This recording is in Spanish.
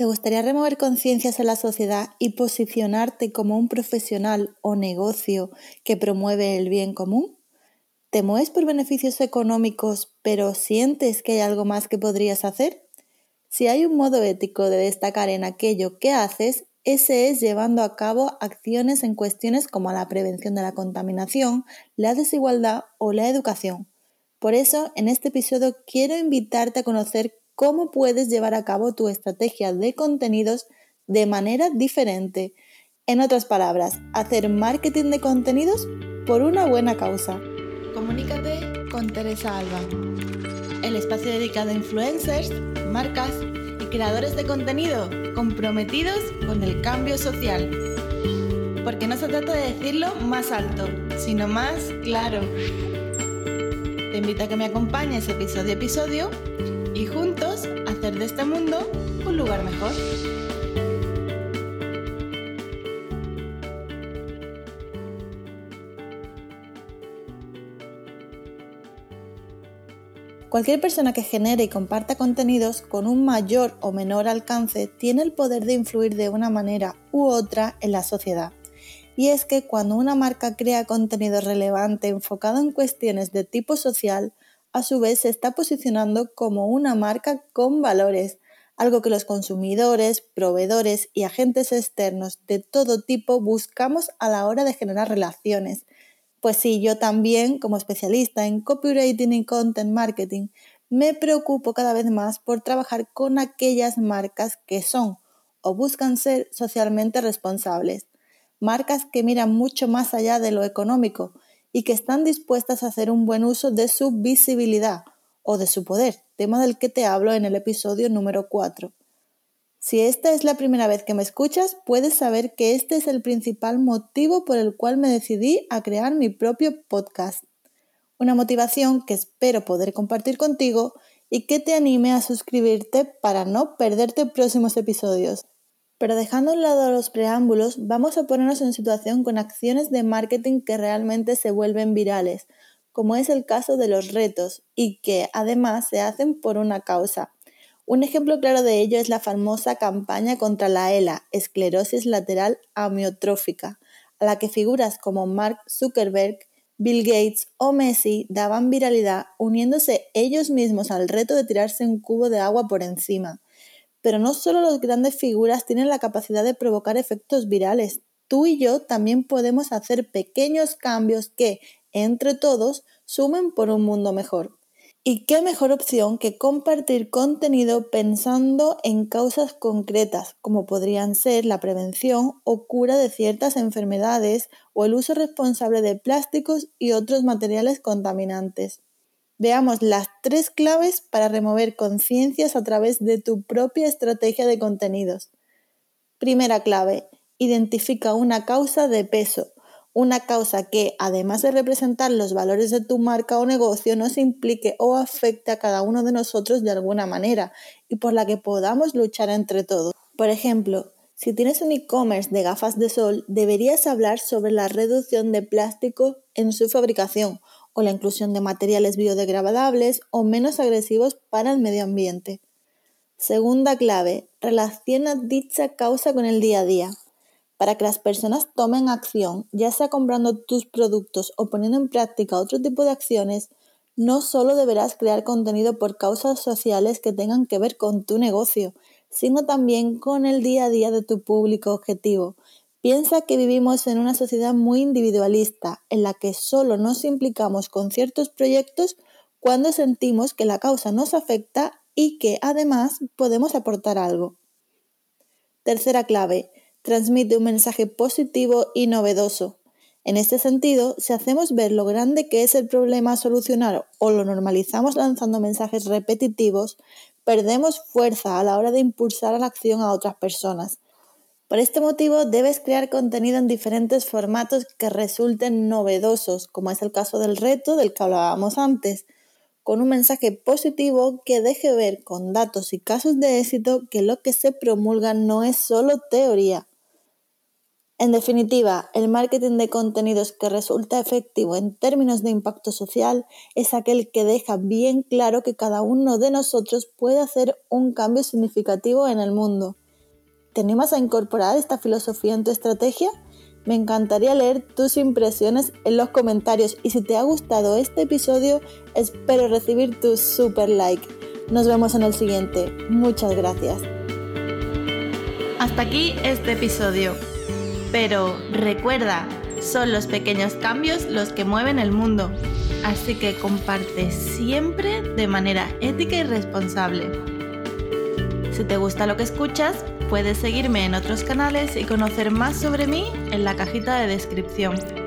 ¿Te gustaría remover conciencias en la sociedad y posicionarte como un profesional o negocio que promueve el bien común? ¿Te mueves por beneficios económicos pero sientes que hay algo más que podrías hacer? Si hay un modo ético de destacar en aquello que haces, ese es llevando a cabo acciones en cuestiones como la prevención de la contaminación, la desigualdad o la educación. Por eso, en este episodio quiero invitarte a conocer cómo puedes llevar a cabo tu estrategia de contenidos de manera diferente. En otras palabras, hacer marketing de contenidos por una buena causa. Comunícate con Teresa Alba, el espacio dedicado a influencers, marcas y creadores de contenido comprometidos con el cambio social. Porque no se trata de decirlo más alto, sino más claro. Te invito a que me acompañes episodio a episodio y juntos hacer de este mundo un lugar mejor. Cualquier persona que genere y comparta contenidos con un mayor o menor alcance tiene el poder de influir de una manera u otra en la sociedad. Y es que cuando una marca crea contenido relevante enfocado en cuestiones de tipo social, a su vez se está posicionando como una marca con valores, algo que los consumidores, proveedores y agentes externos de todo tipo buscamos a la hora de generar relaciones. Pues sí, yo también, como especialista en copywriting y content marketing, me preocupo cada vez más por trabajar con aquellas marcas que son o buscan ser socialmente responsables, marcas que miran mucho más allá de lo económico y que están dispuestas a hacer un buen uso de su visibilidad o de su poder, tema del que te hablo en el episodio número 4. Si esta es la primera vez que me escuchas, puedes saber que este es el principal motivo por el cual me decidí a crear mi propio podcast. Una motivación que espero poder compartir contigo y que te anime a suscribirte para no perderte próximos episodios. Pero dejando a un lado los preámbulos, vamos a ponernos en situación con acciones de marketing que realmente se vuelven virales, como es el caso de los retos, y que además se hacen por una causa. Un ejemplo claro de ello es la famosa campaña contra la ELA, esclerosis lateral amiotrófica, a la que figuras como Mark Zuckerberg, Bill Gates o Messi daban viralidad uniéndose ellos mismos al reto de tirarse un cubo de agua por encima. Pero no solo las grandes figuras tienen la capacidad de provocar efectos virales. Tú y yo también podemos hacer pequeños cambios que, entre todos, sumen por un mundo mejor. ¿Y qué mejor opción que compartir contenido pensando en causas concretas, como podrían ser la prevención o cura de ciertas enfermedades o el uso responsable de plásticos y otros materiales contaminantes? Veamos las tres claves para remover conciencias a través de tu propia estrategia de contenidos. Primera clave, identifica una causa de peso, una causa que, además de representar los valores de tu marca o negocio, nos implique o afecte a cada uno de nosotros de alguna manera y por la que podamos luchar entre todos. Por ejemplo, si tienes un e-commerce de gafas de sol, deberías hablar sobre la reducción de plástico en su fabricación o la inclusión de materiales biodegradables o menos agresivos para el medio ambiente. Segunda clave, relaciona dicha causa con el día a día. Para que las personas tomen acción, ya sea comprando tus productos o poniendo en práctica otro tipo de acciones, no solo deberás crear contenido por causas sociales que tengan que ver con tu negocio, sino también con el día a día de tu público objetivo, Piensa que vivimos en una sociedad muy individualista, en la que solo nos implicamos con ciertos proyectos cuando sentimos que la causa nos afecta y que además podemos aportar algo. Tercera clave, transmite un mensaje positivo y novedoso. En este sentido, si hacemos ver lo grande que es el problema a solucionar o lo normalizamos lanzando mensajes repetitivos, perdemos fuerza a la hora de impulsar a la acción a otras personas por este motivo debes crear contenido en diferentes formatos que resulten novedosos, como es el caso del reto del que hablábamos antes, con un mensaje positivo que deje ver con datos y casos de éxito que lo que se promulga no es solo teoría. En definitiva, el marketing de contenidos que resulta efectivo en términos de impacto social es aquel que deja bien claro que cada uno de nosotros puede hacer un cambio significativo en el mundo ¿Te animas a incorporar esta filosofía en tu estrategia? Me encantaría leer tus impresiones en los comentarios y si te ha gustado este episodio, espero recibir tu super like. Nos vemos en el siguiente. Muchas gracias. Hasta aquí este episodio. Pero recuerda, son los pequeños cambios los que mueven el mundo. Así que comparte siempre de manera ética y responsable. Si te gusta lo que escuchas, puedes seguirme en otros canales y conocer más sobre mí en la cajita de descripción.